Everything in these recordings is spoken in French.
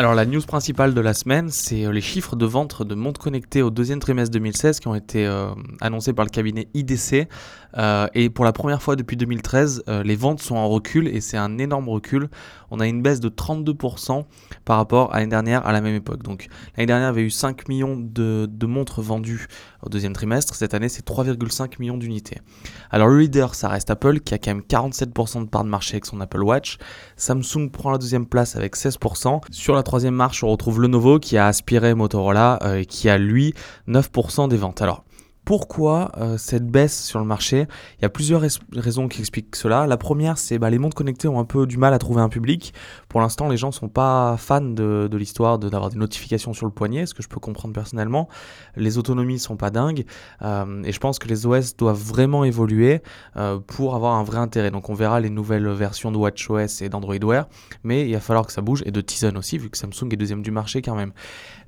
Alors la news principale de la semaine, c'est euh, les chiffres de vente de montres connectées au deuxième trimestre 2016 qui ont été euh, annoncés par le cabinet IDC. Euh, et pour la première fois depuis 2013, les ventes sont en recul et c'est un énorme recul. On a une baisse de 32% par rapport à l'année dernière à la même époque. Donc l'année dernière, avait eu 5 millions de, de montres vendues au deuxième trimestre. Cette année, c'est 3,5 millions d'unités. Alors le leader, ça reste Apple qui a quand même 47% de part de marché avec son Apple Watch. Samsung prend la deuxième place avec 16%. Sur la troisième marche, on retrouve Lenovo qui a aspiré Motorola euh, et qui a lui 9% des ventes. Alors pourquoi euh, cette baisse sur le marché Il y a plusieurs raisons qui expliquent cela. La première, c'est bah, les montres connectées ont un peu du mal à trouver un public. Pour l'instant, les gens ne sont pas fans de, l'histoire d'avoir des notifications sur le poignet, ce que je peux comprendre personnellement. Les autonomies ne sont pas dingues. Euh, et je pense que les OS doivent vraiment évoluer euh, pour avoir un vrai intérêt. Donc on verra les nouvelles versions de WatchOS et d'Android Wear. Mais il va falloir que ça bouge. Et de Tizen aussi, vu que Samsung est deuxième du marché quand même.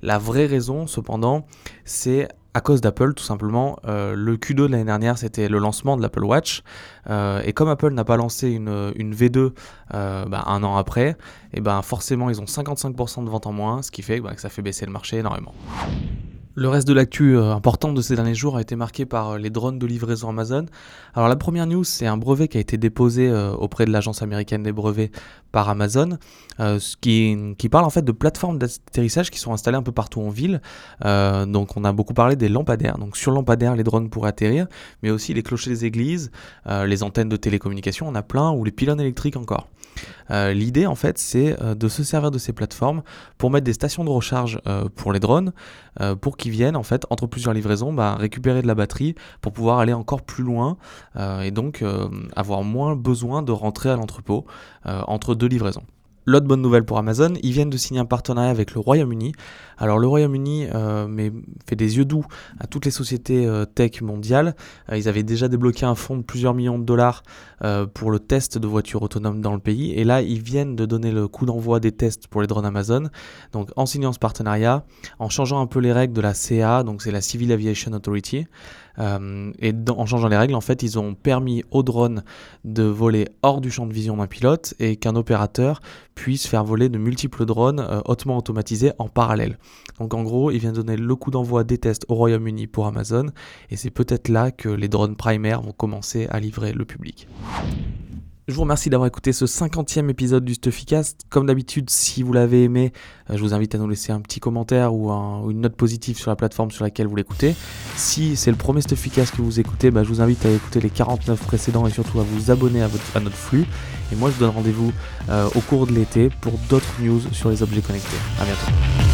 La vraie raison, cependant, c'est à cause d'Apple, tout simplement. Euh, le Q2 de l'année dernière, c'était le lancement de l'Apple Watch. Euh, et comme Apple n'a pas lancé une, une V2 euh, bah, un an après, et ben forcément, ils ont 55% de ventes en moins, ce qui fait bah, que ça fait baisser le marché énormément. Le reste de l'actu euh, importante de ces derniers jours a été marqué par euh, les drones de livraison Amazon. Alors la première news, c'est un brevet qui a été déposé euh, auprès de l'agence américaine des brevets par Amazon, ce qui, qui, parle en fait de plateformes d'atterrissage qui sont installées un peu partout en ville. donc on a beaucoup parlé des lampadaires. Donc sur lampadaires, les drones pourraient atterrir, mais aussi les clochers des églises, les antennes de télécommunication, on a plein, ou les pylônes électriques encore. Euh, l'idée, en fait, c'est euh, de se servir de ces plateformes pour mettre des stations de recharge euh, pour les drones, pour qu'ils viennent, en fait, entre plusieurs livraisons, bah, récupérer de la batterie pour pouvoir aller encore plus loin et donc avoir moins besoin de rentrer à l'entrepôt entre deux livraisons. L'autre bonne nouvelle pour Amazon, ils viennent de signer un partenariat avec le Royaume-Uni. Alors le Royaume-Uni euh, fait des yeux doux à toutes les sociétés euh, tech mondiales. Euh, ils avaient déjà débloqué un fonds de plusieurs millions de dollars pour le test de voitures autonomes dans le pays. Et là, ils viennent de donner le coup d'envoi des tests pour les drones Amazon. Donc en signant ce partenariat, en changeant un peu les règles de la CA, donc c'est la Civil Aviation Authority, et en changeant les règles, en fait, ils ont permis aux drones de voler hors du champ de vision d'un pilote et qu'un opérateur puisse faire voler de multiples drones euh, hautement automatisés en parallèle. Donc en gros, il vient donner le coup d'envoi des tests au Royaume-Uni pour Amazon et c'est peut-être là que les drones primaires vont commencer à livrer le public. Je vous remercie d'avoir écouté ce 50e épisode du Stuffycast. Comme d'habitude, si vous l'avez aimé, euh, je vous invite à nous laisser un petit commentaire ou, une note positive sur la plateforme sur laquelle vous l'écoutez. Si c'est le premier Stuffycast que vous écoutez, bah, je vous invite à écouter les 49 précédents et surtout à vous abonner à, notre flux. Et moi, je vous donne rendez-vous euh, au cours de l'été pour d'autres news sur les objets connectés. A bientôt.